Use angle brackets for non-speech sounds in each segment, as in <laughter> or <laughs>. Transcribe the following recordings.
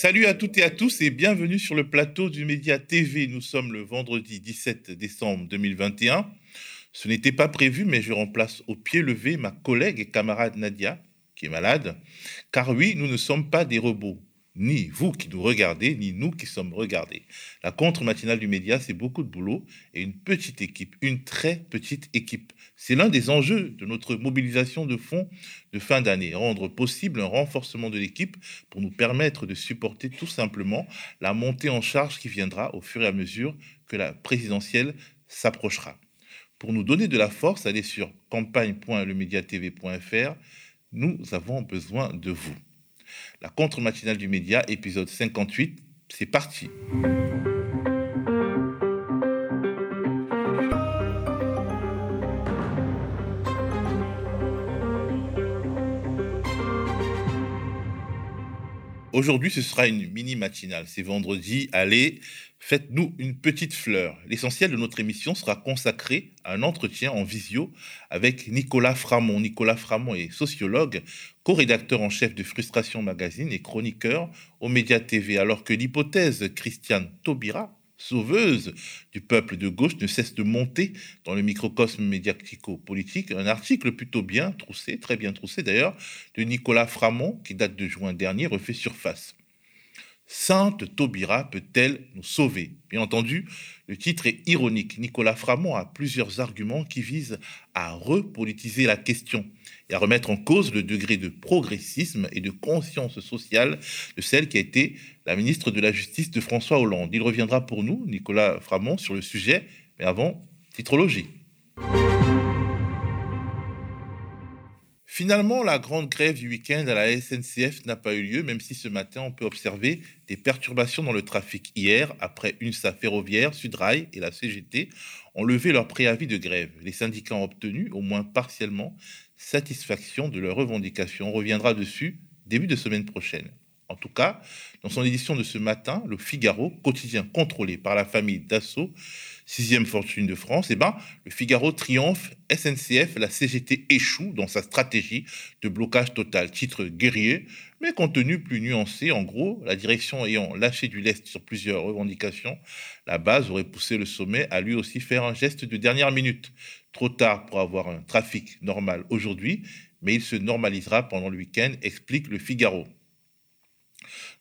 Salut à toutes et à tous et bienvenue sur le plateau du Média TV. Nous sommes le vendredi 17 décembre 2021. Ce n'était pas prévu, mais je remplace au pied levé ma collègue et camarade Nadia, qui est malade. Car oui, nous ne sommes pas des robots ni vous qui nous regardez, ni nous qui sommes regardés. La contre-matinale du média, c'est beaucoup de boulot et une petite équipe, une très petite équipe. C'est l'un des enjeux de notre mobilisation de fonds de fin d'année, rendre possible un renforcement de l'équipe pour nous permettre de supporter tout simplement la montée en charge qui viendra au fur et à mesure que la présidentielle s'approchera. Pour nous donner de la force, allez sur campagne.lemediatv.fr. Nous avons besoin de vous. La contre-matinale du média, épisode 58, c'est parti. Aujourd'hui, ce sera une mini matinale. C'est vendredi. Allez, faites-nous une petite fleur. L'essentiel de notre émission sera consacré à un entretien en visio avec Nicolas Framont. Nicolas Framont est sociologue, co-rédacteur en chef de Frustration Magazine et chroniqueur aux Médias TV, alors que l'hypothèse Christiane Taubira sauveuse du peuple de gauche ne cesse de monter dans le microcosme médiatico-politique. Un article plutôt bien troussé, très bien troussé d'ailleurs, de Nicolas Framont, qui date de juin dernier, refait surface. Sainte Taubira peut-elle nous sauver? Bien entendu, le titre est ironique. Nicolas Framont a plusieurs arguments qui visent à repolitiser la question et à remettre en cause le degré de progressisme et de conscience sociale de celle qui a été la ministre de la Justice de François Hollande. Il reviendra pour nous, Nicolas Framont, sur le sujet, mais avant, titrologie. Finalement, la grande grève du week-end à la SNCF n'a pas eu lieu, même si ce matin, on peut observer des perturbations dans le trafic. Hier, après UNSA Ferroviaire, Sudrail et la CGT ont levé leur préavis de grève. Les syndicats ont obtenu, au moins partiellement, satisfaction de leurs revendications. On reviendra dessus début de semaine prochaine. En tout cas, dans son édition de ce matin, le Figaro, quotidien contrôlé par la famille Dassault, sixième fortune de France, eh ben, le Figaro triomphe, SNCF, la CGT échoue dans sa stratégie de blocage total. Titre guerrier, mais contenu plus nuancé. En gros, la direction ayant lâché du lest sur plusieurs revendications, la base aurait poussé le sommet à lui aussi faire un geste de dernière minute. Trop tard pour avoir un trafic normal aujourd'hui, mais il se normalisera pendant le week-end, explique le Figaro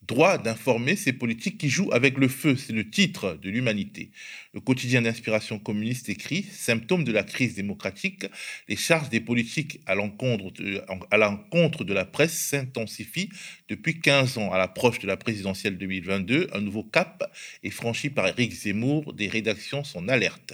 droit d'informer ces politiques qui jouent avec le feu. C'est le titre de l'humanité. Le quotidien d'inspiration communiste écrit Symptôme de la crise démocratique, les charges des politiques à l'encontre de, de la presse s'intensifient depuis 15 ans. À l'approche de la présidentielle 2022, un nouveau cap est franchi par Éric Zemmour. Des rédactions sont alertes.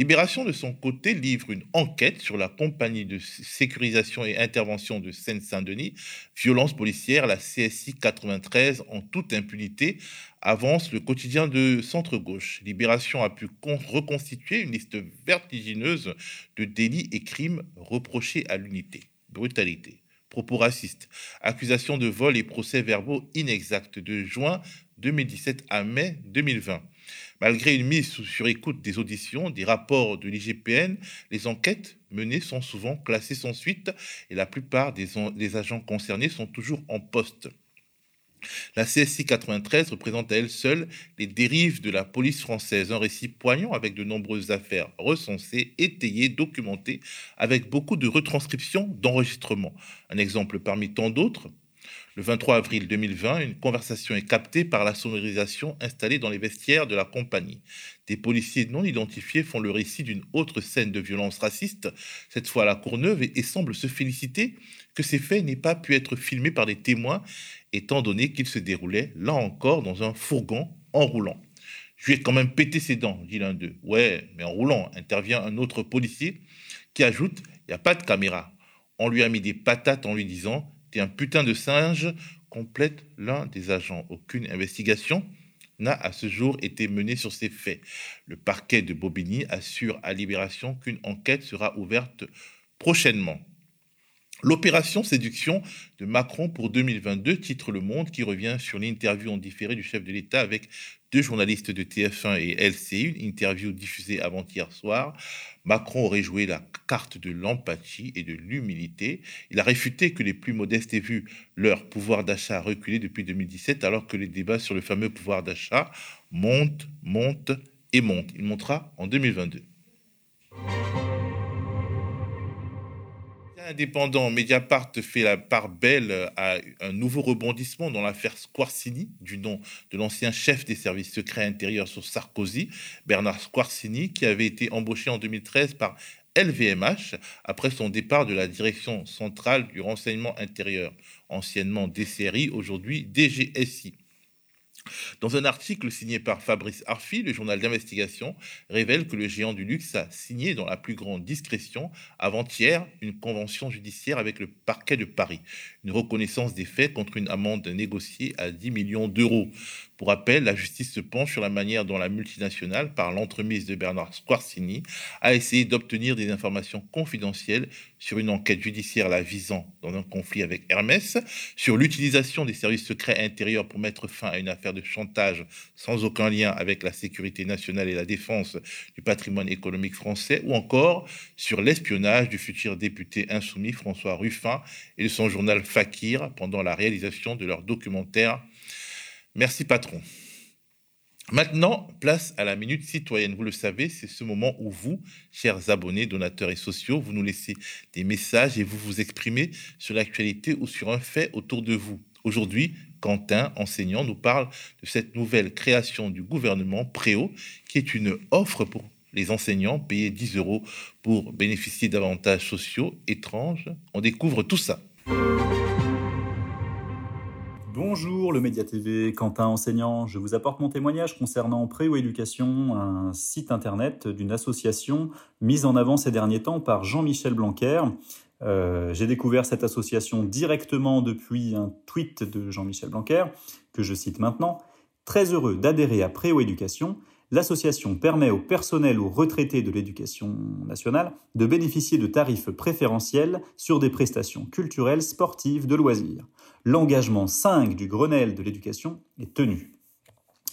Libération, de son côté, livre une enquête sur la compagnie de sécurisation et intervention de Seine-Saint-Denis, violence policière, la CSI 93, en toute impunité, avance le quotidien de centre-gauche. Libération a pu reconstituer une liste vertigineuse de délits et crimes reprochés à l'unité. Brutalité, propos racistes, accusations de vol et procès-verbaux inexacts de juin 2017 à mai 2020. Malgré une mise sur écoute des auditions, des rapports de l'IGPN, les enquêtes menées sont souvent classées sans suite et la plupart des, agents concernés sont toujours en poste. La CSI 93 représente à elle seule les dérives de la police française, un récit poignant avec de nombreuses affaires recensées, étayées, documentées, avec beaucoup de retranscriptions, d'enregistrements. Un exemple parmi tant d'autres, le 23 avril 2020, une conversation est captée par la sonorisation installée dans les vestiaires de la compagnie. Des policiers non identifiés font le récit d'une autre scène de violence raciste, cette fois à la Courneuve, et, semblent se féliciter que ces faits n'aient pas pu être filmés par des témoins, étant donné qu'ils se déroulaient, là encore, dans un fourgon en roulant. Je vais quand même péter ses dents, dit l'un d'eux. Ouais, mais en roulant, intervient un autre policier qui ajoute Il n'y a pas de caméra. On lui a mis des patates en lui disant un putain de singe, complète l'un des agents. Aucune investigation n'a à ce jour été menée sur ces faits. Le parquet de Bobigny assure à Libération qu'une enquête sera ouverte prochainement. L'opération séduction de Macron pour 2022 titre Le Monde qui revient sur l'interview en différé du chef de l'État avec deux journalistes de TF1 et LCI, une interview diffusée avant-hier soir. Macron aurait joué la carte de l'empathie et de l'humilité. Il a réfuté que les plus modestes aient vu leur pouvoir d'achat reculer depuis 2017 alors que les débats sur le fameux pouvoir d'achat montent, montent et montent. Il montera en 2022. Indépendant, Mediapart fait la part belle à un nouveau rebondissement dans l'affaire Squarcini, du nom de l'ancien chef des services secrets intérieurs sur Sarkozy, Bernard Squarcini, qui avait été embauché en 2013 par LVMH après son départ de la direction centrale du renseignement intérieur, anciennement DCRI, aujourd'hui DGSI. Dans un article signé par Fabrice Arfi, le journal d'investigation révèle que le géant du luxe a signé dans la plus grande discrétion avant-hier une convention judiciaire avec le parquet de Paris, une reconnaissance des faits contre une amende négociée à 10 millions d'euros. Pour rappel, la justice se penche sur la manière dont la multinationale, par l'entremise de Bernard Squarcini, a essayé d'obtenir des informations confidentielles sur une enquête judiciaire la visant dans un conflit avec Hermès, sur l'utilisation des services secrets intérieurs pour mettre fin à une affaire de chantage sans aucun lien avec la sécurité nationale et la défense du patrimoine économique français, ou encore sur l'espionnage du futur député insoumis François Ruffin et de son journal Fakir pendant la réalisation de leur documentaire Merci patron. Maintenant, place à la minute citoyenne. Vous le savez, c'est ce moment où vous, chers abonnés, donateurs et sociaux, vous nous laissez des messages et vous vous exprimez sur l'actualité ou sur un fait autour de vous. Aujourd'hui, Quentin, enseignant, nous parle de cette nouvelle création du gouvernement Préau, qui est une offre pour les enseignants, payer 10 euros pour bénéficier d'avantages sociaux étranges. On découvre tout ça. Bonjour le Média TV, Quentin enseignant. Je vous apporte mon témoignage concernant Préo Éducation, un site internet d'une association mise en avant ces derniers temps par Jean-Michel Blanquer. Euh, j'ai découvert cette association directement depuis un tweet de Jean-Michel Blanquer, que je cite maintenant. Très heureux d'adhérer à Préo Éducation, l'association permet au personnel ou retraités de l'éducation nationale de bénéficier de tarifs préférentiels sur des prestations culturelles, sportives, de loisirs l'engagement 5 du Grenelle de l'éducation est tenu.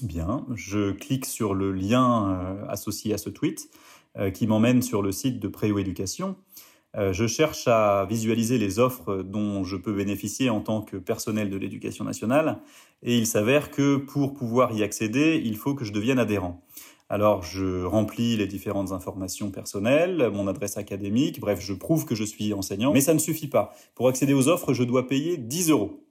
Bien, je clique sur le lien euh, associé à ce tweet euh, qui m'emmène sur le site de Préo Éducation. Euh, je cherche à visualiser les offres dont je peux bénéficier en tant que personnel de l'éducation nationale et il s'avère que pour pouvoir y accéder, il faut que je devienne adhérent. Alors je remplis les différentes informations personnelles, mon adresse académique, bref, je prouve que je suis enseignant, mais ça ne suffit pas. Pour accéder aux offres, je dois payer 10 euros.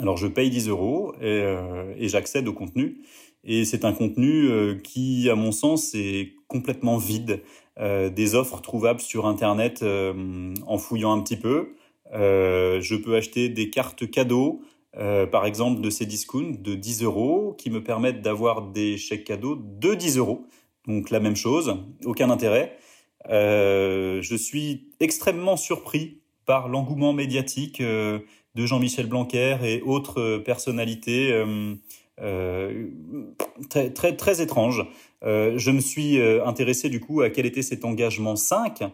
Alors je paye 10 euros euh, et, j'accède au contenu. Et c'est un contenu euh, qui, à mon sens, est complètement vide. Euh, des offres trouvables sur Internet en fouillant un petit peu. je peux acheter des cartes cadeaux, euh, par exemple de ces discounts de 10 euros qui me permettent d'avoir des chèques cadeaux de 10 euros. Donc la même chose, aucun intérêt. Euh, je suis extrêmement surpris par l'engouement médiatique euh, de Jean-Michel Blanquer et autres personnalités très, très, très étranges. je me suis intéressé du coup à quel était cet engagement 5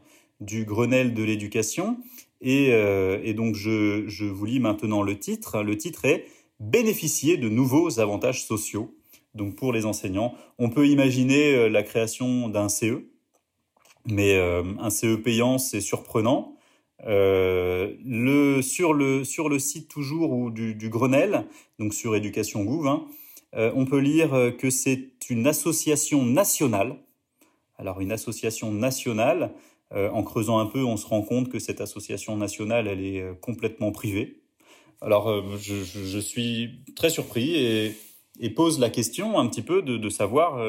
du Grenelle de l'éducation euh, et, donc, je, vous lis maintenant le titre. Le titre est Bénéficier de nouveaux avantages sociaux. Donc, pour les enseignants, on peut imaginer euh, la création d'un CE, mais euh, un CE payant, c'est surprenant. sur, le, site toujours ou du, Grenelle, donc sur Éducation Gouv, hein, on peut lire que c'est une association nationale. Alors, une association nationale en creusant un peu, on se rend compte que cette association nationale, elle est euh, complètement privée. Alors, euh, je, suis très surpris et, pose la question un petit peu de, savoir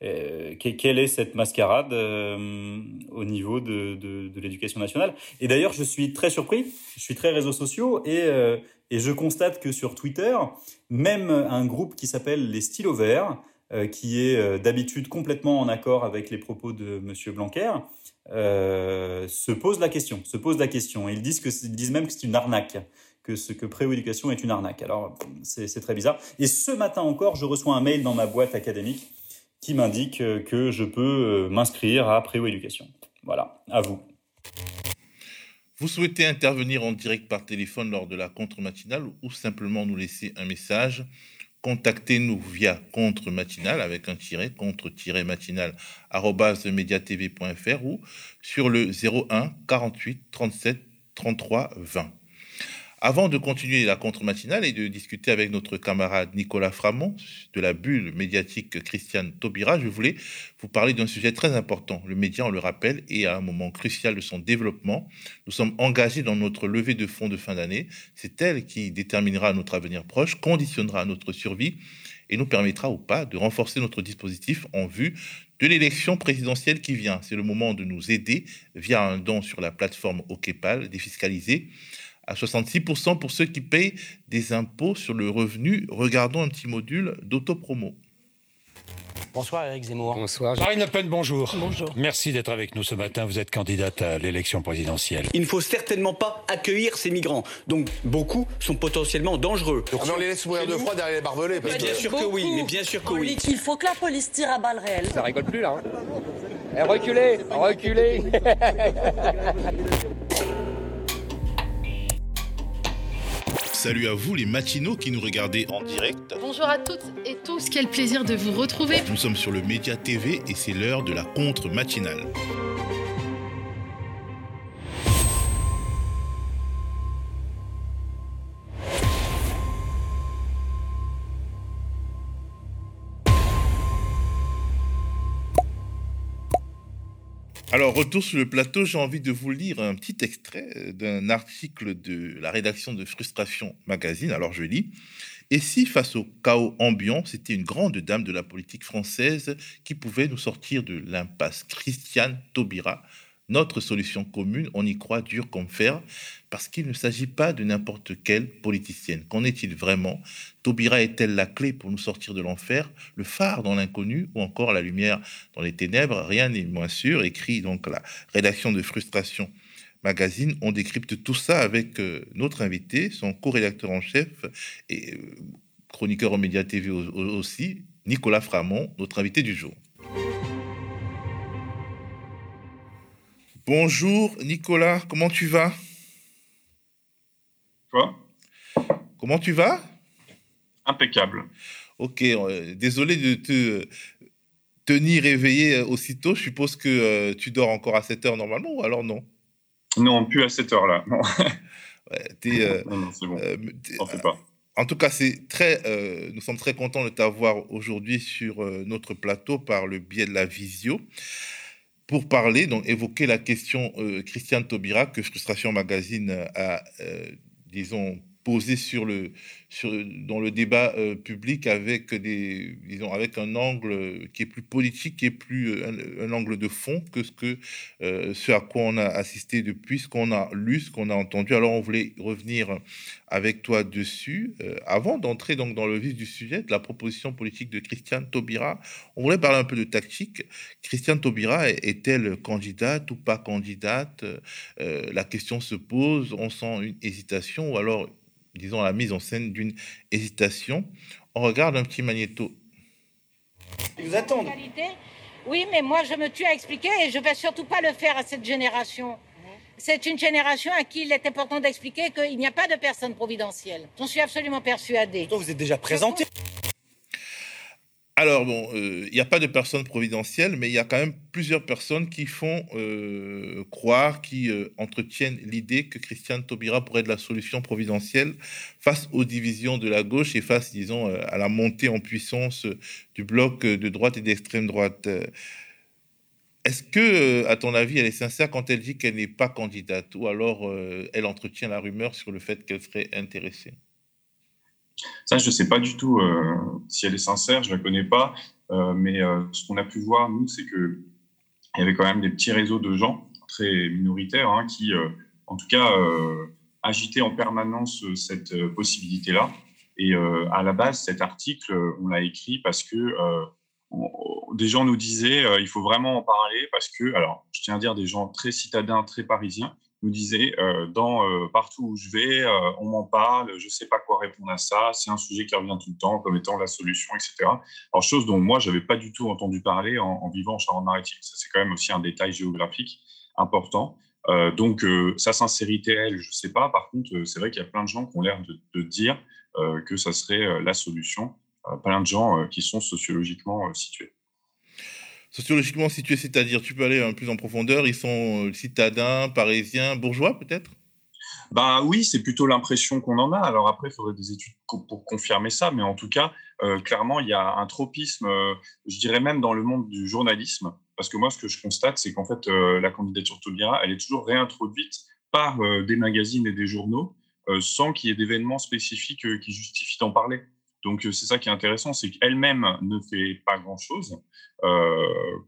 quelle est cette mascarade au niveau de, l'éducation nationale. Et d'ailleurs, je suis très surpris, je suis très réseaux sociaux et, et je constate que sur Twitter, même un groupe qui s'appelle les Stylos Verts, qui est d'habitude complètement en accord avec les propos de Monsieur Blanquer, euh, se posent la question, se posent la question. ils disent, que, ils disent même que c'est une arnaque, que ce que prééducation est une arnaque. Alors, c'est très bizarre. Et ce matin encore, je reçois un mail dans ma boîte académique qui m'indique que je peux euh, m'inscrire à prééducation. Voilà, à vous. Vous souhaitez intervenir en direct par téléphone lors de la contre-matinale ou simplement nous laisser un message? Contactez-nous via contre matinal avec un tiret contre-matinal mediatv.fr ou sur le 01 48 37 33 20. Avant de continuer la contre-matinale et de discuter avec notre camarade Nicolas Framont de la bulle médiatique Christiane Taubira, je voulais vous parler d'un sujet très important. Le média, on le rappelle, est à un moment crucial de son développement. Nous sommes engagés dans notre levée de fonds de fin d'année. C'est elle qui déterminera notre avenir proche, conditionnera notre survie et nous permettra ou pas de renforcer notre dispositif en vue de l'élection présidentielle qui vient. C'est le moment de nous aider via un don sur la plateforme OKPAL défiscalisée à 66% pour ceux qui payent des impôts sur le revenu. Regardons un petit module d'autopromo. Bonsoir Eric Zemmour. Bonsoir. Marine Le Pen, bonjour. Bonjour. Merci d'être avec nous ce matin. Vous êtes candidate à l'élection présidentielle. Il ne faut certainement pas accueillir ces migrants. Donc beaucoup sont potentiellement dangereux. Ah, on les laisse mourir de froid derrière les barbelés. bien sûr que oui, mais bien sûr que oui. Il faut que la police tire à balles réelles. Ça rigole plus là. Hein. Eh, reculez, reculez. <laughs> Salut à vous les matinaux qui nous regardez en direct. Bonjour à toutes et tous, quel plaisir de vous retrouver. Nous sommes sur le Média TV et c'est l'heure de la contre-matinale. Alors, retour sur le plateau, j'ai envie de vous lire un petit extrait euh, d'un article de la rédaction de Frustration Magazine. Alors, je lis. Et si, face au chaos ambiant, c'était une grande dame de la politique française qui pouvait nous sortir de l'impasse? Christiane Taubira, notre solution commune, on y croit dur comme fer, parce qu'il ne s'agit pas de n'importe quelle politicienne. Qu'en est-il vraiment? Taubira est-elle la clé pour nous sortir de l'enfer, le phare dans l'inconnu ou encore la lumière dans les ténèbres? Rien n'est moins sûr, écrit donc la rédaction de Frustration Magazine. On décrypte tout ça avec euh, notre invité, son co-rédacteur en chef et euh, chroniqueur aux médias TV aussi, Nicolas Framont, notre invité du jour. Bonjour Nicolas, comment tu vas? Quoi Comment tu vas? Impeccable. Ok, euh, désolé de te tenir éveillé euh, aussitôt. Je suppose que euh, tu dors encore à 7 heures normalement ou alors non? Non, plus à 7 heures là. Non, non, c'est bon. T'en fais pas. En tout cas, c'est très, nous sommes très contents de t'avoir aujourd'hui sur notre plateau par le biais de la visio pour parler, donc évoquer la question euh, Christiane Taubira que Frustration Magazine a, euh, disons, posé sur le, sur, dans le débat euh, public avec, des, disons, avec un angle qui est plus politique, qui est plus euh, un, angle de fond que ce, que, euh, ce à quoi on a assisté depuis, ce qu'on a lu, ce qu'on a entendu. Alors, on voulait revenir avec toi dessus. avant d'entrer donc dans le vif du sujet, de la proposition politique de Christiane Taubira, on voulait parler un peu de tactique. Christiane Taubira est-elle candidate ou pas candidate? La question se pose, on sent une hésitation ou alors disons, la mise en scène d'une hésitation. On regarde un petit magnéto. Ils vous attendent. Oui, mais moi, je me tue à expliquer et je ne vais surtout pas le faire à cette génération. C'est une génération à qui il est important d'expliquer qu'il n'y a pas de personne providentielle. J'en suis absolument persuadée. vous êtes déjà présenté. Alors bon, euh, il n'y a pas de personnes providentielles, mais il y a quand même plusieurs personnes qui font euh, croire, qui euh, entretiennent l'idée que Christiane Taubira pourrait être la solution providentielle face aux divisions de la gauche et face, disons, à la montée en puissance du bloc de droite et d'extrême droite. Est-ce que, à ton avis, elle est sincère quand elle dit qu'elle n'est pas candidate, ou alors elle entretient la rumeur sur le fait qu'elle serait intéressée? Ça, je ne sais pas du tout euh, si elle est sincère, je ne la connais pas. Euh, mais euh, ce qu'on a pu voir, nous, c'est qu'il y avait quand même des petits réseaux de gens très minoritaires hein, qui, en tout cas, agitaient en permanence cette possibilité-là. Et à la base, cet article, on l'a écrit parce que des gens nous disaient il faut vraiment en parler parce que, alors, je tiens à dire des gens très citadins, très parisiens, nous disait euh, dans euh, partout où je vais, euh, on m'en parle, je ne sais pas quoi répondre à ça, c'est un sujet qui revient tout le temps comme étant la solution, etc. Alors chose dont moi j'avais pas du tout entendu parler en, vivant en Charente-Maritime. Ça c'est quand même aussi un détail géographique important. donc sa sincérité, elle, je ne sais pas. Par contre, c'est vrai qu'il y a plein de gens qui ont l'air de dire que ça serait la solution. plein de gens qui sont sociologiquement situés. Sociologiquement situés, c'est-à-dire, tu peux aller un plus en profondeur, ils sont citadins, parisiens, bourgeois peut-être? Bah oui, c'est plutôt l'impression qu'on en a. Alors après, il faudrait des études pour confirmer ça, mais en tout cas, clairement, il y a un tropisme, je dirais même dans le monde du journalisme, parce que moi, ce que je constate, c'est qu'en fait, la candidature Taubira, elle est toujours réintroduite par des magazines et des journaux, sans qu'il y ait d'événements spécifiques qui justifient d'en parler. Donc c'est ça qui est intéressant, c'est qu'elle-même ne fait pas grand-chose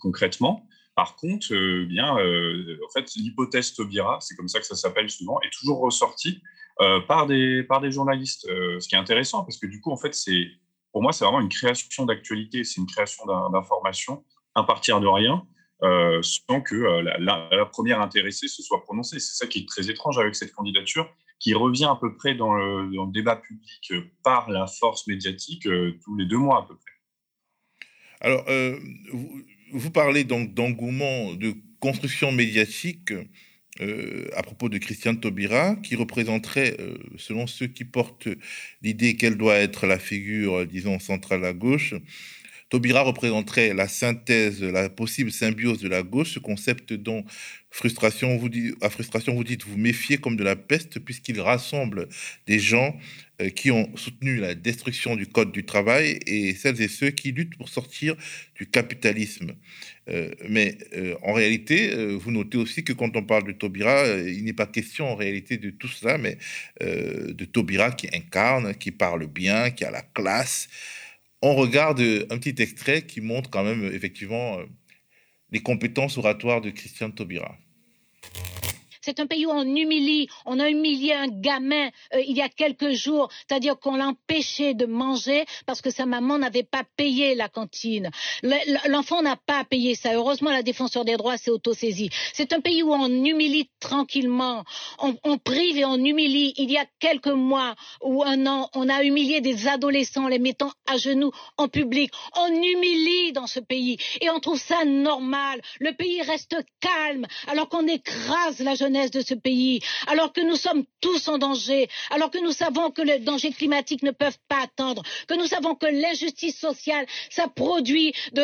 concrètement. Par contre, euh, bien, euh, en fait, l'hypothèse Taubira, c'est comme ça que ça s'appelle souvent, est toujours ressortie euh, par, des, par des journalistes. ce qui est intéressant, parce que du coup, en fait, c'est, pour moi, c'est vraiment une création d'actualité, c'est une création d'information à partir de rien, sans que la, première intéressée se soit prononcée. C'est ça qui est très étrange avec cette candidature, qui revient à peu près dans le, débat public par la force médiatique tous les deux mois à peu près. Alors, vous, vous parlez donc d'engouement, de construction médiatique euh, à propos de Christiane Taubira, qui représenterait, euh, selon ceux qui portent l'idée qu'elle doit être la figure, disons, centrale à gauche, Taubira représenterait la synthèse, la possible symbiose de la gauche, ce concept dont frustration, vous dit, à frustration vous dites vous méfiez comme de la peste, puisqu'il rassemble des gens euh, qui ont soutenu la destruction du code du travail et celles et ceux qui luttent pour sortir du capitalisme. Euh, mais euh, en réalité, vous notez aussi que quand on parle de Taubira, il n'est pas question en réalité de tout cela, mais de Taubira qui incarne, qui parle bien, qui a la classe, on regarde un petit extrait qui montre quand même effectivement euh, les compétences oratoires de Christian Taubira. C'est un pays où on humilie. On a humilié un gamin euh, il y a quelques jours, c'est-à-dire qu'on l'empêchait de manger parce que sa maman n'avait pas payé la cantine. L'enfant n'a pas payé ça. Heureusement, la défenseur des droits s'est autosaisie. C'est un pays où on humilie tranquillement. On, on, prive et on humilie. Il y a quelques mois ou un an, on a humilié des adolescents, les mettant à genoux en public. On humilie dans ce pays et on trouve ça normal. Le pays reste calme alors qu'on écrase la jeunesse de ce pays, alors que nous sommes tous en danger, alors que nous savons que les dangers climatiques ne peuvent pas attendre, que nous savons que l'injustice sociale, ça produit de,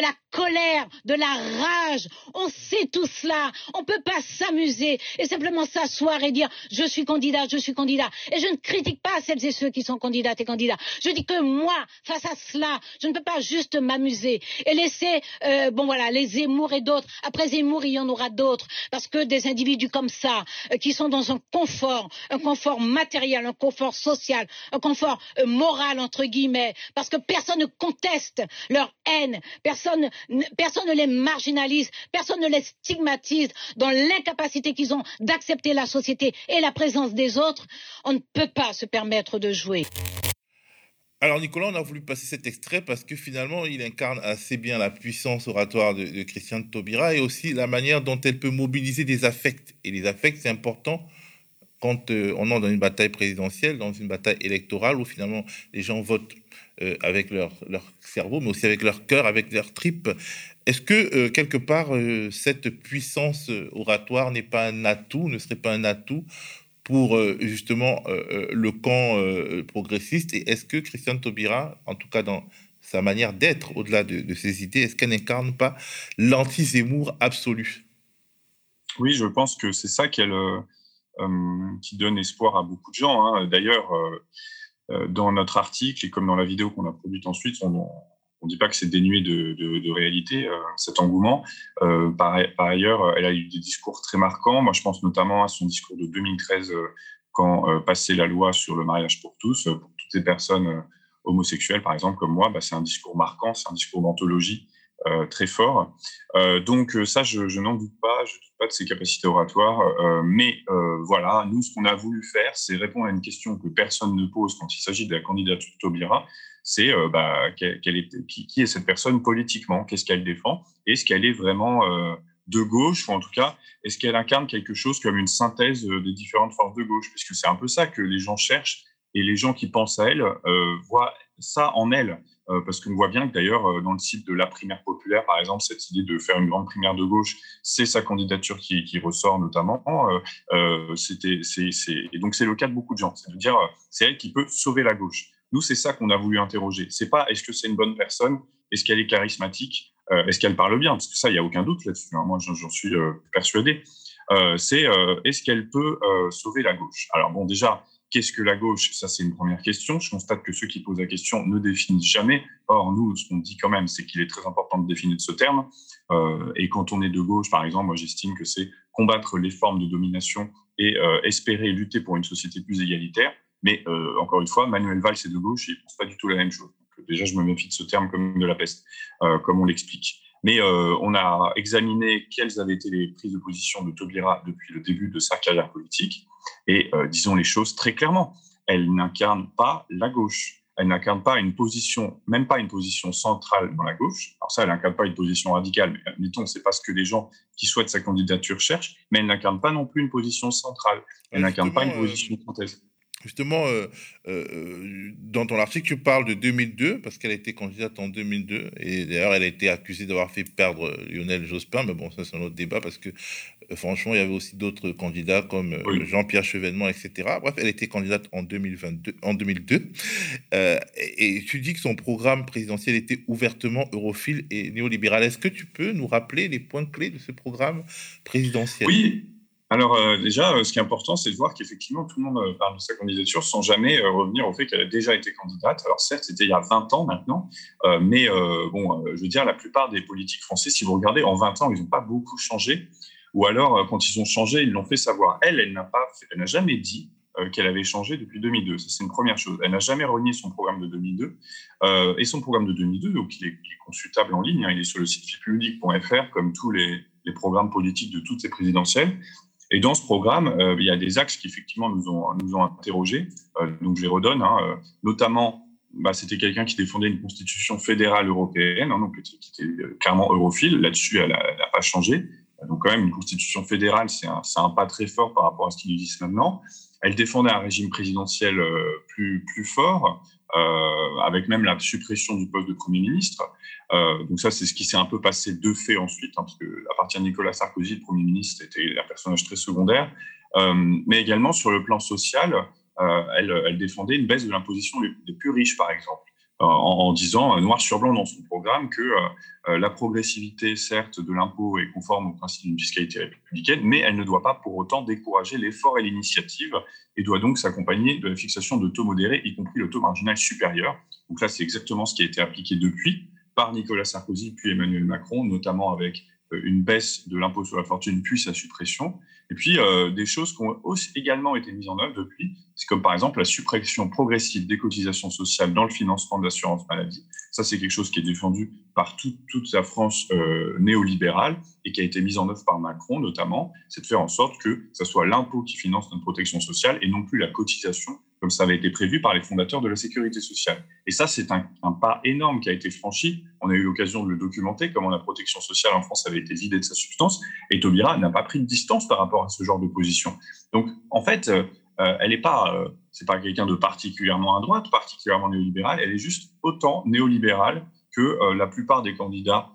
la colère, de la rage. On sait tout cela. On ne peut pas s'amuser et simplement s'asseoir et dire je suis candidat, je suis candidat. Et je ne critique pas celles et ceux qui sont candidates et candidats. Je dis que moi, face à cela, je ne peux pas juste m'amuser et laisser, euh, bon voilà, les Zemmour et d'autres après Zemmour, il y en aura d'autres, parce que des individus comme ça, euh, qui sont dans un confort, un confort matériel, un confort social, un confort euh, moral, entre guillemets, parce que personne ne conteste leur haine, personne, personne ne les marginalise, personne ne les stigmatise dans l'incapacité qu'ils ont d'accepter la société et la présence des autres, on ne peut pas se permettre de jouer. Alors Nicolas, on a voulu passer cet extrait parce que finalement, il incarne assez bien la puissance oratoire de, de Christiane Taubira et aussi la manière dont elle peut mobiliser des affects. Et les affects, c'est important quand euh, on est dans une bataille présidentielle, dans une bataille électorale où finalement les gens votent euh, avec leur, cerveau, mais aussi avec leur cœur, avec leur tripes. Est-ce que euh, quelque part, cette puissance oratoire n'est pas un atout, ne serait pas un atout pour euh, justement euh, euh, le camp progressiste Et est-ce que Christiane Taubira, en tout cas dans sa manière d'être, au-delà de, ses idées, est-ce qu'elle n'incarne pas l'anti-Zemmour absolu? Oui, je pense que c'est ça qui donne espoir à beaucoup de gens. Hein. D'ailleurs, dans notre article et comme dans la vidéo qu'on a produite ensuite, on, on ne dit pas que c'est dénué de, réalité, euh, cet engouement. Euh, par, ailleurs, elle a eu des discours très marquants. Moi, je pense notamment à son discours de 2013 euh, quand passait la loi sur le mariage pour tous, pour toutes les personnes homosexuelles, par exemple, comme moi, bah, c'est un discours marquant, c'est un discours d'anthologie très fort. donc ça, je, n'en doute pas, je ne doute pas de ses capacités oratoires. mais voilà, nous, ce qu'on a voulu faire, c'est répondre à une question que personne ne pose quand il s'agit de la candidature de Taubira, c'est euh, bah, est, qui, est cette personne politiquement, qu'est-ce qu'elle défend, est-ce qu'elle est vraiment euh, de gauche, ou en tout cas, est-ce qu'elle incarne quelque chose comme une synthèse euh, des différentes forces de gauche? Puisque c'est un peu ça que les gens cherchent, et les gens qui pensent à elle voient ça en elle. Euh, parce qu'on voit bien que d'ailleurs, euh, dans le site de la primaire populaire, par exemple, cette idée de faire une grande primaire de gauche, c'est sa candidature qui, ressort notamment. Euh, et donc, c'est le cas de beaucoup de gens. C'est de dire, c'est elle qui peut sauver la gauche. Nous, c'est ça qu'on a voulu interroger. C'est pas est-ce que c'est une bonne personne, est-ce qu'elle est charismatique, est-ce qu'elle parle bien, parce que ça, il n'y a aucun doute là-dessus. Hein. Moi, j'en suis persuadé. c'est est-ce qu'elle peut sauver la gauche? Alors bon, déjà, Qu'est-ce que la gauche? Ça, c'est une première question. Je constate que ceux qui posent la question ne définissent jamais. Or, nous, ce qu'on dit quand même, c'est qu'il est très important de définir ce terme. Euh, et quand on est de gauche, par exemple, moi, j'estime que c'est combattre les formes de domination et euh, espérer lutter pour une société plus égalitaire. Mais euh, encore une fois, Manuel Valls est de gauche et il ne pense pas du tout la même chose. Donc, déjà, je me méfie de ce terme comme de la peste, comme on l'explique. Mais on a examiné quelles avaient été les prises de position de Taubira depuis le début de sa carrière politique. Et euh, disons les choses très clairement, elle n'incarne pas la gauche. Elle n'incarne pas une position, même pas une position centrale dans la gauche. Alors ça, elle n'incarne pas une position radicale, mais admettons, c'est pas ce que les gens qui souhaitent sa candidature cherchent, mais elle n'incarne pas non plus une position centrale. Elle n'incarne pas une euh, position synthèse. Justement, euh, euh, dans ton article, tu parles de 2002, parce qu'elle a été candidate en 2002, et d'ailleurs, elle a été accusée d'avoir fait perdre Lionel Jospin, mais bon, ça c'est un autre débat, parce que euh, franchement, il y avait aussi d'autres candidats comme Jean-Pierre Chevènement, etc. Bref, elle était candidate en, 2022, en 2002, et, tu dis que son programme présidentiel était ouvertement europhile et néolibéral. Est-ce que tu peux nous rappeler les points clés de ce programme présidentiel? Oui, alors euh, déjà, euh, ce qui est important, c'est de voir qu'effectivement, tout le monde euh, parle de sa candidature sans jamais revenir au fait qu'elle a déjà été candidate. Alors certes, c'était il y a 20 ans maintenant, mais bon, je veux dire, la plupart des politiques français, si vous regardez, en 20 ans, ils n'ont pas beaucoup changé. Ou alors, quand ils ont changé, ils l'ont fait savoir. Elle, elle n'a jamais dit qu'elle avait changé depuis 2002. Ça, c'est une première chose. Elle n'a jamais renié son programme de 2002. et son programme de 2002, donc il est, consultable en ligne, hein, il est sur le site fipublic.fr, comme tous les, les programmes politiques de toutes ces présidentielles. Et dans ce programme, euh, il y a des axes qui effectivement nous ont, nous ont interrogés. Euh, donc je les redonne. Hein, euh, notamment, bah, c'était quelqu'un qui défendait une constitution fédérale européenne, hein, donc qui était clairement europhile. Là-dessus, elle n'a pas changé. Donc quand même, une constitution fédérale, c'est un, un, pas très fort par rapport à ce nous disent maintenant. Elle défendait un régime présidentiel plus, plus fort, euh, avec même la suppression du poste de Premier ministre. Euh, donc ça, c'est ce qui s'est un peu passé de fait ensuite, hein, parce que à partir de Nicolas Sarkozy, le Premier ministre était un personnage très secondaire. Euh, mais également sur le plan social, elle, elle, défendait une baisse de l'imposition des plus riches, par exemple en, disant euh, noir sur blanc dans son programme que euh, euh, la progressivité, certes, de l'impôt est conforme au principe d'une fiscalité républicaine, mais elle ne doit pas pour autant décourager l'effort et l'initiative et doit donc s'accompagner de la fixation de taux modérés, y compris le taux marginal supérieur. Donc là, c'est exactement ce qui a été appliqué depuis par Nicolas Sarkozy puis Emmanuel Macron, notamment avec une baisse de l'impôt sur la fortune puis sa suppression. Et puis, euh, des choses qui ont aussi également été mises en œuvre depuis, c'est comme par exemple la suppression progressive des cotisations sociales dans le financement de l'assurance maladie. Ça, c'est quelque chose qui est défendu par toute la France euh, néolibérale et qui a été mise en œuvre par Macron notamment. C'est de faire en sorte que ce soit l'impôt qui finance notre protection sociale et non plus la cotisation comme ça avait été prévu par les fondateurs de la sécurité sociale. Et ça, c'est un, pas énorme qui a été franchi. On a eu l'occasion de le documenter, comment la protection sociale en France avait été vidée de sa substance. Et Taubira n'a pas pris de distance par rapport à ce genre de position. Donc, en fait, euh, elle n'est pas, euh, c'est pas quelqu'un de particulièrement à droite, particulièrement néolibéral. Elle est juste autant néolibérale que euh, la plupart des candidats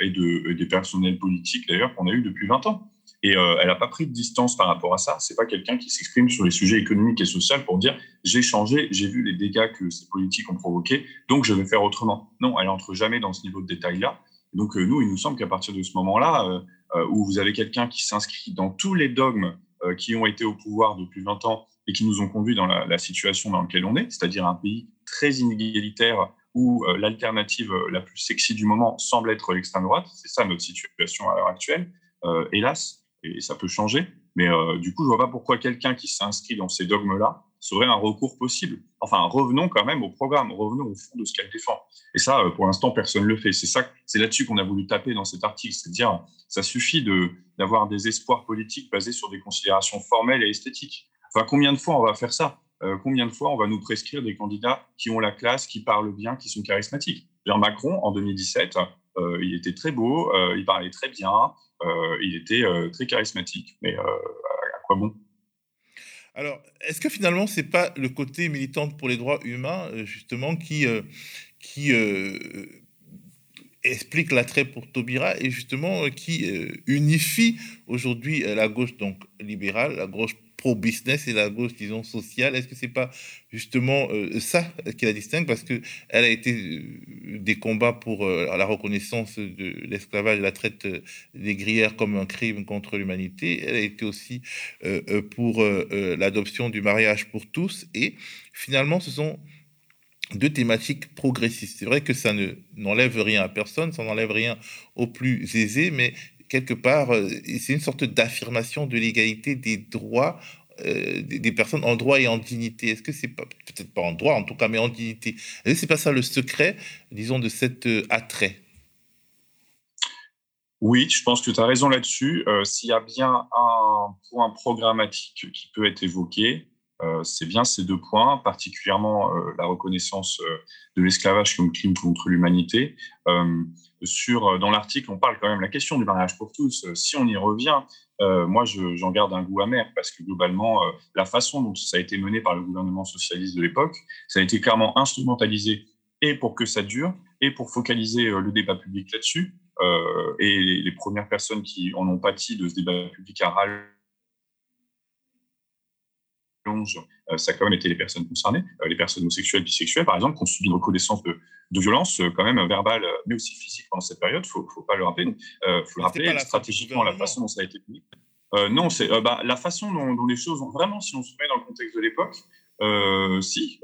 et, de, des personnels politiques, d'ailleurs, qu'on a eu depuis 20 ans. Et elle n'a pas pris de distance par rapport à ça. C'est pas quelqu'un qui s'exprime sur les sujets économiques et sociaux pour dire j'ai changé, j'ai vu les dégâts que ces politiques ont provoqués, donc je vais faire autrement. Non, elle entre jamais dans ce niveau de détail-là. Donc euh, nous, il nous semble qu'à partir de ce moment-là, où vous avez quelqu'un qui s'inscrit dans tous les dogmes qui ont été au pouvoir depuis 20 ans et qui nous ont conduits dans la, situation dans laquelle on est, c'est-à-dire un pays très inégalitaire où l'alternative la plus sexy du moment semble être l'extrême droite. C'est ça notre situation à l'heure actuelle. hélas, et ça peut changer. Mais euh, du coup, je vois pas pourquoi quelqu'un qui s'inscrit dans ces dogmes-là serait un recours possible. Enfin, revenons quand même au programme, revenons au fond de ce qu'elle défend. Et ça, euh, pour l'instant, personne ne le fait. C'est ça, c'est là-dessus qu'on a voulu taper dans cet article, c'est à dire, ça suffit de d'avoir des espoirs politiques basés sur des considérations formelles et esthétiques. Enfin, combien de fois on va faire ça? Euh, Combien de fois on va nous prescrire des candidats qui ont la classe, qui parlent bien, qui sont charismatiques? Jean Macron, en 2017, il était très beau, il parlait très bien, euh, il était euh, très charismatique. Mais euh, à quoi bon? Alors, est-ce que finalement, c'est pas le côté militante pour les droits humains, justement, qui, qui explique l'attrait pour Taubira et justement euh, qui euh, unifie aujourd'hui euh, la gauche donc libérale, la gauche pro-business et la gauche, disons, sociale. Est-ce que c'est pas justement ça qui la distingue? Parce que elle a été des combats pour la reconnaissance de l'esclavage la traite des grières comme un crime contre l'humanité. Elle a été aussi pour l'adoption du mariage pour tous. Et finalement, ce sont deux thématiques progressistes. C'est vrai que ça ne n'enlève rien à personne, ça n'enlève rien aux plus aisés, mais quelque part, euh, c'est une sorte d'affirmation de l'égalité des droits euh, des, personnes en droit et en dignité. Est-ce que c'est peut-être pas en droit, en tout cas, mais en dignité? Est-ce que c'est pas ça le secret, disons, de cet euh, attrait? Oui, je pense que tu as raison là-dessus. S'il y a bien un point programmatique qui peut être évoqué, c'est bien ces deux points, particulièrement euh, la reconnaissance euh, de l'esclavage comme crime contre l'humanité. sur, dans l'article, on parle quand même de la question du mariage pour tous. si on y revient, moi, j'en garde un goût amer parce que globalement, la façon dont ça a été mené par le gouvernement socialiste de l'époque, ça a été clairement instrumentalisé et pour que ça dure et pour focaliser le débat public là-dessus. et les, premières personnes qui en ont pâti de ce débat public à râler euh, ça a quand même été les personnes concernées, euh, les personnes homosexuelles, bisexuelles, par exemple, qui ont subi une reconnaissance de, de violence, euh, quand même verbale, mais aussi physique pendant cette période. Il ne faut, pas le rappeler. Il faut le rappeler stratégiquement la façon dont ça a été mis. non, c'est bah, la façon dont, les choses ont vraiment, si on se met dans le contexte de l'époque, si,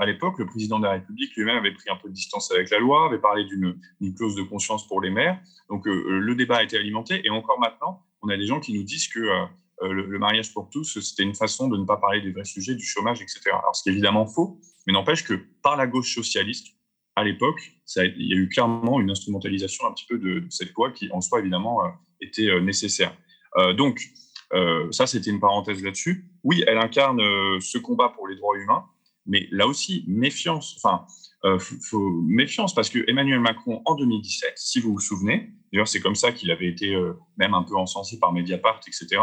à l'époque, le président de la République lui-même avait pris un peu de distance avec la loi, avait parlé d'une clause de conscience pour les maires. Donc le débat a été alimenté et encore maintenant, on a des gens qui nous disent que euh, le, mariage pour tous, c'était une façon de ne pas parler des vrais sujets, du chômage, etc. Alors, ce qui est évidemment faux, mais n'empêche que par la gauche socialiste, à l'époque, il y a eu clairement une instrumentalisation un petit peu de, cette loi qui, en soi, évidemment, euh, était euh, nécessaire. donc, ça, c'était une parenthèse là-dessus. Oui, elle incarne ce combat pour les droits humains, mais là aussi, méfiance. Enfin, faut, méfiance parce que Emmanuel Macron, en 2017, si vous vous souvenez, d'ailleurs, c'est comme ça qu'il avait été même un peu encensé par Mediapart, etc.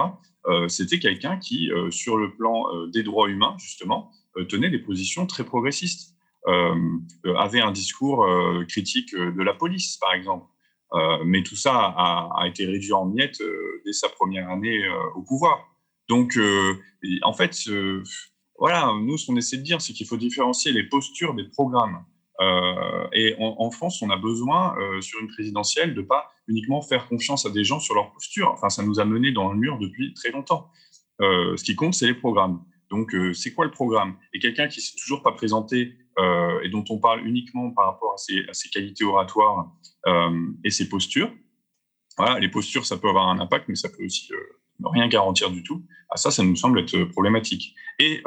Euh, c'était quelqu'un qui, euh, sur le plan euh, des droits humains, justement, tenait des positions très progressistes, avait un discours critique de la police, par exemple. mais tout ça a, été réduit en miettes dès sa première année au pouvoir. Donc, en fait, voilà, nous, ce qu'on essaie de dire, c'est qu'il faut différencier les postures des programmes. Euh, et en, France, on a besoin, euh, sur une présidentielle, de pas uniquement faire confiance à des gens sur leur posture. Enfin, ça nous a mené dans le mur depuis très longtemps. Euh, ce qui compte, c'est les programmes. Donc, c'est quoi le programme? Et quelqu'un qui s'est toujours pas présenté et dont on parle uniquement par rapport à ses, qualités oratoires et ses postures. Les postures, ça peut avoir un impact, mais ça peut aussi ne rien garantir du tout. Ah, ça, ça nous semble être problématique. Et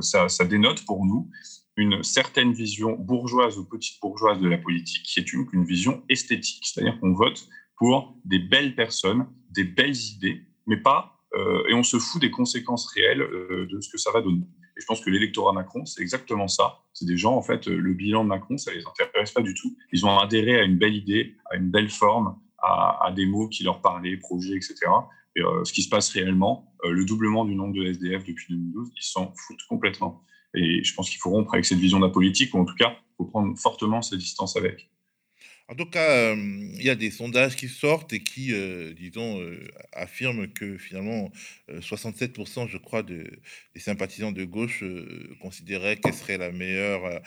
ça, ça dénote pour nous une certaine vision bourgeoise ou petite bourgeoise de la politique, qui est une, vision esthétique, c'est-à-dire qu'on vote pour des belles personnes, des belles idées, mais pas, euh, et on se fout des conséquences réelles euh, de ce que ça va donner. Et je pense que l'électorat Macron, c'est exactement ça. C'est des gens, en fait, euh, le bilan de Macron, ça les intéresse pas du tout. Ils ont adhéré à une belle idée, à une belle forme, à, à des mots qui leur parlaient, projets, etc. Et ce qui se passe réellement, le doublement du nombre de SDF depuis 2012, ils s'en foutent complètement. Et je pense qu'il faut rompre avec cette vision de la politique, ou en tout cas, il faut prendre fortement ses distances avec. En tout cas, il y a des sondages qui sortent et qui, euh, disons, euh, affirment que finalement, 67%, euh, je crois, de, des sympathisants de gauche considéraient qu'elle serait la meilleure,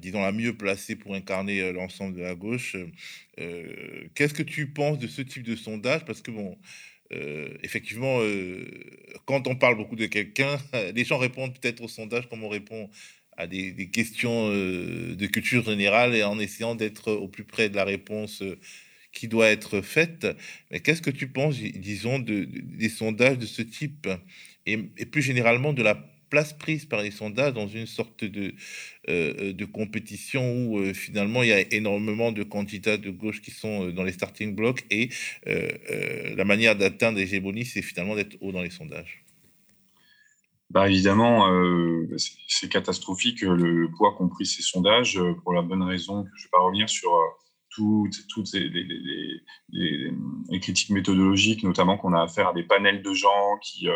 disons, la mieux placée pour incarner l'ensemble de la gauche. Qu'est-ce que tu penses de ce type de sondage? Parce que, bon, euh, effectivement, euh, quand on parle beaucoup de quelqu'un, <laughs> les gens répondent peut-être au sondage comme on répond à des, questions euh, de culture générale et en essayant d'être au plus près de la réponse qui doit être faite. Mais qu'est-ce que tu penses, disons, de, des sondages de ce type et plus généralement de la place prise par les sondages dans une sorte de, euh, euh, de compétition où euh, finalement il y a énormément de candidats de gauche qui sont dans les starting blocks et la manière d'atteindre l'hégémonie, c'est finalement d'être haut dans les sondages. Bah évidemment, c'est catastrophique le, poids qu'ont pris ces sondages pour la bonne raison que je ne vais pas revenir sur toutes, toutes les, les, critiques méthodologiques, notamment qu'on a affaire à des panels de gens qui,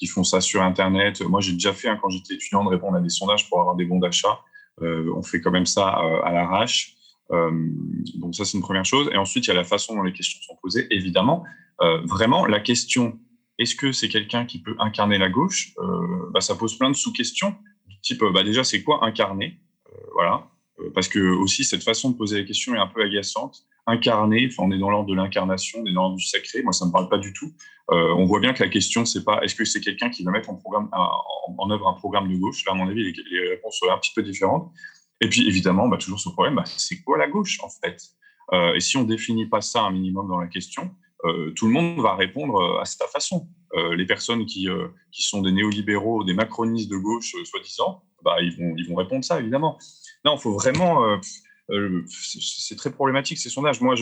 qui font ça sur Internet. Moi, j'ai déjà fait, hein, quand j'étais étudiant, de répondre à des sondages pour avoir des bons d'achat. on fait quand même ça à l'arrache. donc ça, c'est une première chose. Et ensuite, il y a la façon dont les questions sont posées. Évidemment, vraiment, la question est-ce que c'est quelqu'un qui peut incarner la gauche? Euh, bah, Ça pose plein de sous-questions, type bah, déjà, c'est quoi incarner? Euh, Voilà. Euh, parce que aussi, cette façon de poser la question est un peu agaçante. Incarner, on est dans l'ordre de l'incarnation, on est dans l'ordre du sacré. Moi, ça me parle pas du tout. on voit bien que la question, c'est pas est-ce que c'est quelqu'un qui va mettre en, œuvre un programme de gauche? Là, à mon avis, les, réponses seraient un petit peu différentes. Et puis, évidemment, bah, toujours ce problème, c'est quoi la gauche, en fait? Et si on définit pas ça un minimum dans la question, euh, tout le monde va répondre euh, à sa façon. Euh, les personnes qui, sont des néolibéraux, des macronistes de gauche, soi-disant, bah, ils vont répondre ça, évidemment. Non, il faut vraiment... c'est très problématique, ces sondages. Moi,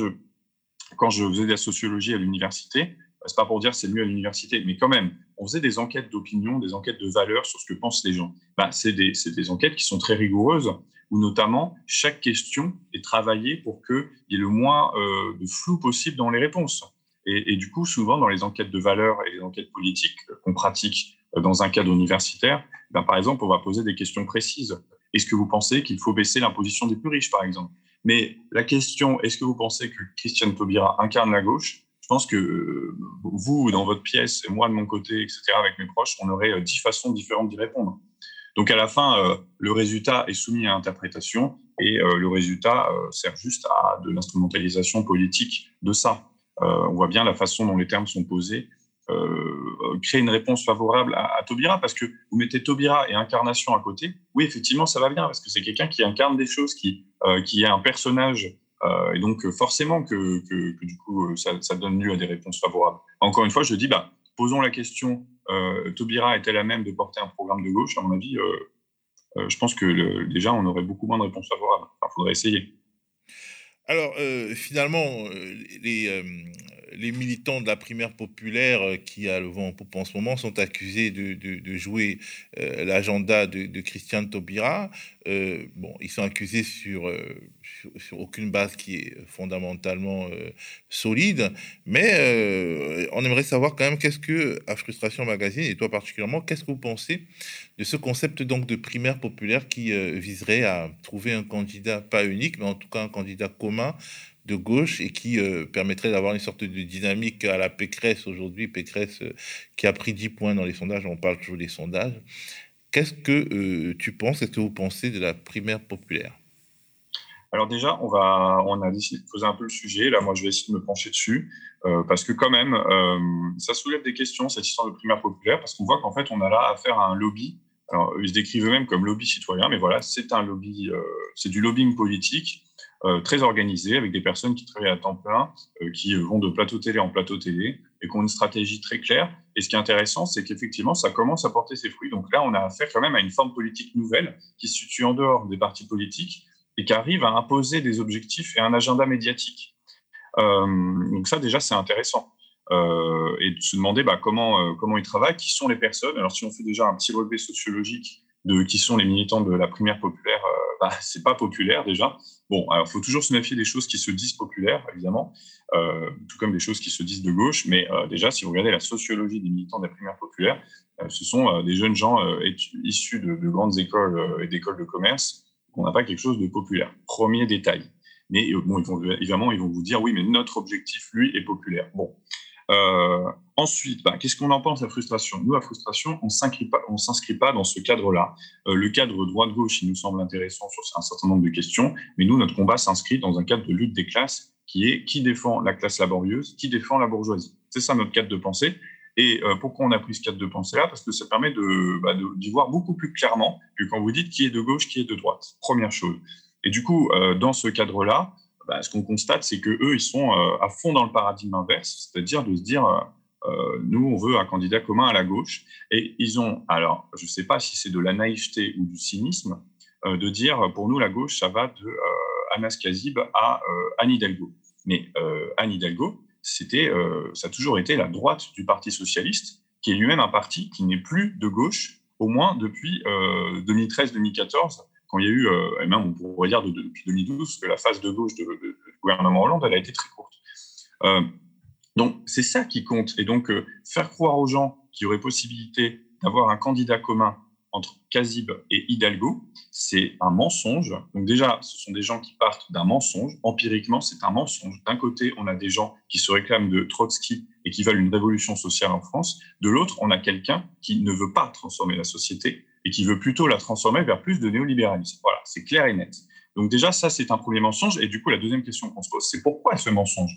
quand je faisais de la sociologie à l'université, c'est pas pour dire c'est mieux à l'université, mais quand même, on faisait des enquêtes d'opinion, des enquêtes de valeur sur ce que pensent les gens. Bah, c'est des, enquêtes qui sont très rigoureuses, où notamment chaque question est travaillée pour qu'il y ait le moins de flou possible dans les réponses. Et, du coup, souvent, dans les enquêtes de valeur et les enquêtes politiques qu'on pratique euh, dans un cadre universitaire, ben, par exemple, on va poser des questions précises. Est-ce que vous pensez qu'il faut baisser l'imposition des plus riches, par exemple? Mais la question, est-ce que vous pensez que Christiane Taubira incarne la gauche? Je pense que euh, vous, dans votre pièce, et moi de mon côté, etc., avec mes proches, on aurait euh, dix façons différentes d'y répondre. Donc à la fin, le résultat est soumis à interprétation et le résultat sert juste à de l'instrumentalisation politique de ça. Euh, on voit bien la façon dont les termes sont posés. Euh, créer une réponse favorable à, Tobira parce que vous mettez Tobira et incarnation à côté. Oui, effectivement, ça va bien parce que c'est quelqu'un qui incarne des choses, qui, euh, qui est un personnage et donc forcément que, du coup ça, donne lieu à des réponses favorables. Encore une fois, je dis, bah, posons la question, euh, Taubira est-elle à même de porter un programme de gauche? À mon avis, je pense que déjà on aurait beaucoup moins de réponses favorables. Il faudrait essayer. Alors, euh, finalement, euh, les, euh, les militants de la primaire populaire qui a le vent en en ce moment sont accusés de, jouer l'agenda de, de Christiane Taubira. Bon, ils sont accusés sur, sur, aucune base qui est fondamentalement solide, mais on aimerait savoir quand même qu'est-ce que, à Frustration Magazine, et toi particulièrement, qu'est-ce que vous pensez de ce concept donc de primaire populaire qui viserait à trouver un candidat, pas unique, mais en tout cas un candidat commun de gauche et qui euh, permettrait d'avoir une sorte de dynamique à la Pécresse aujourd'hui, Pécresse euh, qui a pris 10 points dans les sondages, on parle toujours des sondages. Qu'est-ce que euh, tu penses, qu'est-ce que vous pensez de la primaire populaire? Alors déjà, on, va, a décidé de poser un peu le sujet. Là, moi, je vais essayer de me pencher dessus parce que quand même, ça soulève des questions, cette histoire de primaire populaire, parce qu'on voit qu'en fait, on a là affaire à un lobby. Alors, ils se décrivent eux-mêmes comme lobby citoyen, mais voilà, c'est un lobby, c'est du lobbying politique euh, très organisé, avec des personnes qui travaillent à temps plein, euh, qui vont de plateau télé en plateau télé, et qui ont une stratégie très claire. Et ce qui est intéressant, c'est qu'effectivement, ça commence à porter ses fruits. Donc là, on a affaire quand même à une forme politique nouvelle qui se situe en dehors des partis politiques et qui arrive à imposer des objectifs et un agenda médiatique. Euh, donc ça, déjà, c'est intéressant. et de se demander bah, comment, comment ils travaillent, qui sont les personnes. Alors si on fait déjà un petit relevé sociologique de qui sont les militants de la primaire populaire, bah, c'est pas populaire déjà. Bon, alors il faut toujours se méfier des choses qui se disent populaires, évidemment, euh, tout comme des choses qui se disent de gauche. Mais euh, déjà, si vous regardez la sociologie des militants des primaires populaires, euh, ce sont des jeunes gens issus de, grandes écoles et d'écoles de commerce. On n'a pas quelque chose de populaire. Premier détail. Mais bon, évidemment, ils vont vous dire oui, mais notre objectif, lui, est populaire. Bon, euh, ensuite, bah, qu'est-ce qu'on en pense à frustration? Nous, à frustration, on ne s'inscrit pas dans ce cadre-là. Euh, le cadre droite-gauche, il nous semble intéressant sur un certain nombre de questions, mais nous, notre combat s'inscrit dans un cadre de lutte des classes qui est qui défend la classe laborieuse, qui défend la bourgeoisie. C'est ça notre cadre de pensée. Et euh, pourquoi on a pris ce cadre de pensée-là? Parce que ça permet bah, d'y voir beaucoup plus clairement que quand vous dites qui est de gauche, qui est de droite. Première chose. Et du coup, dans ce cadre-là, bah, ce qu'on constate, c'est que eux, ils sont euh, à fond dans le paradigme inverse, c'est-à-dire de se dire, euh, euh, nous, on veut un candidat commun à la gauche. Et ils ont, alors, je ne sais pas si c'est de la naïveté ou du cynisme, de dire, pour nous, la gauche, ça va de Anas Kazib à Anne Hidalgo. Mais Anne Hidalgo, c'était, ça a toujours été la droite du Parti socialiste, qui est lui-même un parti qui n'est plus de gauche, au moins depuis 2013-2014, quand il y a eu, euh, et même on pourrait dire depuis 2012, que la phase de gauche de, gouvernement Hollande, elle a été très courte. donc, c'est ça qui compte. Et donc, faire croire aux gens qu'il y aurait possibilité d'avoir un candidat commun entre Kazib et Hidalgo, c'est un mensonge. Donc déjà, ce sont des gens qui partent d'un mensonge. Empiriquement, c'est un mensonge. D'un côté, on a des gens qui se réclament de Trotsky et qui veulent une révolution sociale en France. De l'autre, on a quelqu'un qui ne veut pas transformer la société et qui veut plutôt la transformer vers plus de néolibéralisme. Voilà, c'est clair et net. Donc déjà, ça, c'est un premier mensonge. Et du coup, la deuxième question qu'on se pose, c'est pourquoi ce mensonge?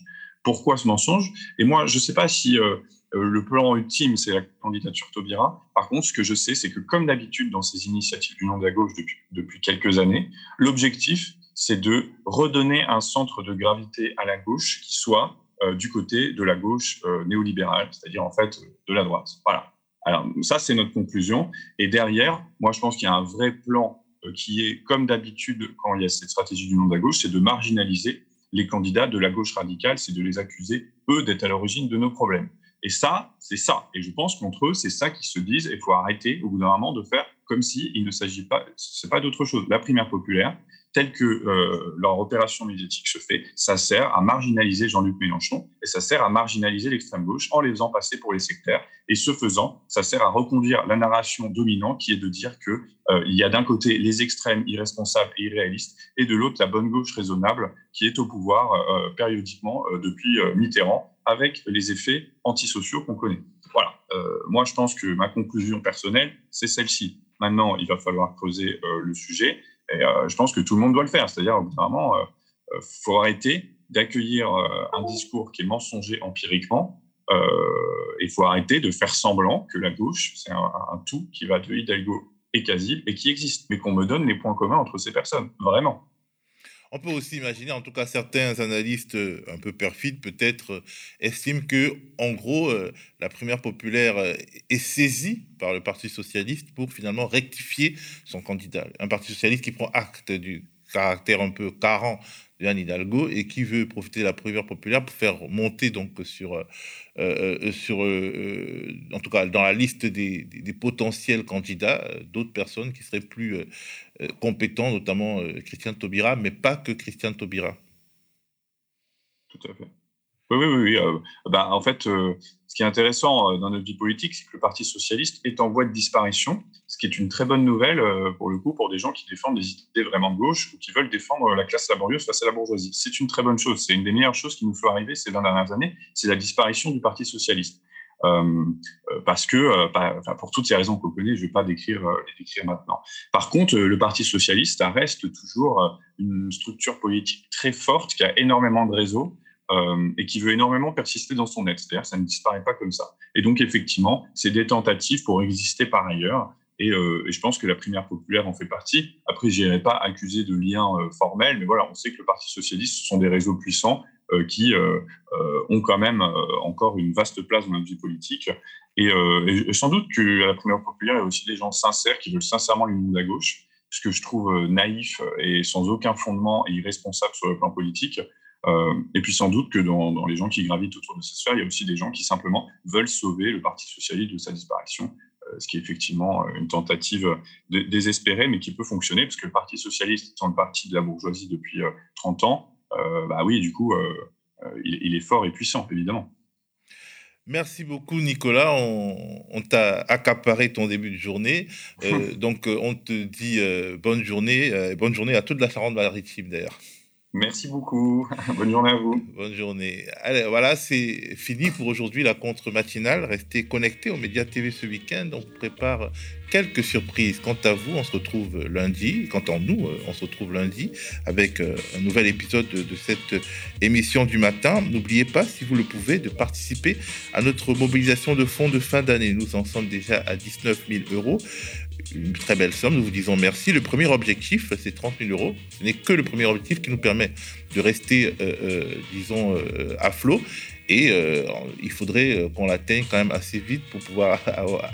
Pourquoi ce mensonge? Et moi, je ne sais pas si... Euh, euh, le plan ultime, c'est la candidature Taubira. Par contre, ce que je sais, c'est que comme d'habitude dans ces initiatives du nom de la gauche depuis, depuis quelques années, l'objectif, c'est de redonner un centre de gravité à la gauche qui soit euh, du côté de la gauche néolibérale, c'est-à-dire en fait de la droite. Voilà. Alors ça, c'est notre conclusion. Et derrière, moi, je pense qu'il y a un vrai plan qui est, comme d'habitude, quand il y a cette stratégie du nom de la gauche, c'est de marginaliser les candidats de la gauche radicale, c'est de les accuser, eux, d'être à l'origine de nos problèmes. Et ça, c'est ça. Et je pense qu'entre eux, c'est ça qu'ils se disent. Il faut arrêter au bout d'un moment de faire comme s'il il ne s'agit pas, c'est pas d'autre chose. La primaire populaire, telle que euh, leur opération médiatique se fait, ça sert à marginaliser Jean-Luc Mélenchon et ça sert à marginaliser l'extrême gauche en les faisant passer pour les sectaires. Et ce faisant, ça sert à reconduire la narration dominante qui est de dire que euh, il y a d'un côté les extrêmes irresponsables et irréalistes et de l'autre la bonne gauche raisonnable qui est au pouvoir euh, périodiquement depuis Mitterrand avec les effets antisociaux qu'on connaît. Voilà. Euh, moi, je pense que ma conclusion personnelle, c'est celle-ci. Maintenant, il va falloir creuser euh, le sujet euh, je pense que tout le monde doit le faire. C'est-à-dire, vraiment, il faut arrêter d'accueillir un discours qui est mensonger empiriquement. Il faut arrêter de faire semblant que la gauche, c'est un, tout qui va de Hidalgo et Casil et qui existe, mais qu'on me donne les points communs entre ces personnes. Vraiment. On peut aussi imaginer, en tout cas certains analystes euh, un peu perfides peut-être euh, estiment que, en gros, euh, la primaire populaire est saisie par le Parti socialiste pour finalement rectifier son candidat. Un Parti socialiste qui prend acte du caractère un peu carent Hidalgo et qui veut profiter de la primaire populaire pour faire monter donc sur, euh, euh, sur euh, en tout cas dans la liste des, potentiels candidats, d'autres personnes qui seraient plus compétents, notamment Christian Taubira, mais pas que Christian Taubira. Tout à fait. Oui, oui, oui. Euh, bah, en fait, euh, ce qui est intéressant euh, dans notre vie politique, c'est que le Parti socialiste est en voie de disparition, ce qui est une très bonne nouvelle pour le coup pour des gens qui défendent des idées vraiment de gauche ou qui veulent défendre la classe laborieuse face à la bourgeoisie. C'est une très bonne chose. C'est une des meilleures choses qui nous faut arriver ces 20 dernières années, c'est la disparition du Parti socialiste. parce que, pour toutes ces raisons qu'on connaît, je ne vais pas décrire, les décrire maintenant. Par contre, le Parti socialiste reste toujours une structure politique très forte qui a énormément de réseaux euh, et qui veut énormément persister dans son être. Ça ne disparaît pas comme ça. Et donc, effectivement, c'est des tentatives pour exister par ailleurs. Euh, et, je pense que la primaire populaire en fait partie. Après, je n'irai pas accuser de lien euh, formel, mais voilà, on sait que le Parti socialiste, ce sont des réseaux puissants qui ont quand même encore une vaste place dans notre vie politique. Et, sans doute qu'à la primaire populaire, il y a aussi des gens sincères qui veulent sincèrement l'union de la gauche, ce que je trouve naïf et sans aucun fondement et irresponsable sur le plan politique. Euh, et puis sans doute que dans, les gens qui gravitent autour de cette sphère, il y a aussi des gens qui simplement veulent sauver le Parti socialiste de sa disparition, euh, ce qui est effectivement euh, une tentative désespérée, mais qui peut fonctionner, parce que le Parti socialiste étant le parti de la bourgeoisie depuis 30 ans, bah oui, du coup, il, est fort et puissant, évidemment. Merci beaucoup, Nicolas. On, t'a accaparé ton début de journée. <laughs> donc, on te dit bonne journée. bonne journée à toute la Charente-Maritime, d'ailleurs. Merci beaucoup. <laughs> Bonne journée à vous. Bonne journée. Allez, voilà, c'est fini pour aujourd'hui la contre matinale. Restez connectés aux médias TV ce week-end. On prépare quelques surprises. Quant à vous, on se retrouve lundi. Quant à nous, euh, on se retrouve lundi avec euh, un nouvel épisode de, de cette émission du matin. N'oubliez pas, si vous le pouvez, de participer à notre mobilisation de fonds de fin d'année. Nous en sommes déjà à 19 000 euros une très belle somme. Nous vous disons merci. Le premier objectif, c'est 30 000 euros. Ce n'est que le premier objectif qui nous permet de rester, euh, euh, disons, euh, à flot. Et il faudrait qu'on l'atteigne quand même assez vite pour pouvoir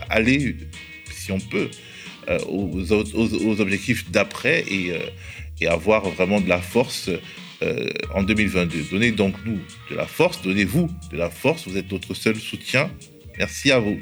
<laughs> aller, si on peut, aux, objectifs d'après et, avoir vraiment de la force en 2022. Donnez donc nous de la force, donnez-vous de la force. Vous êtes notre seul soutien. Merci à vous.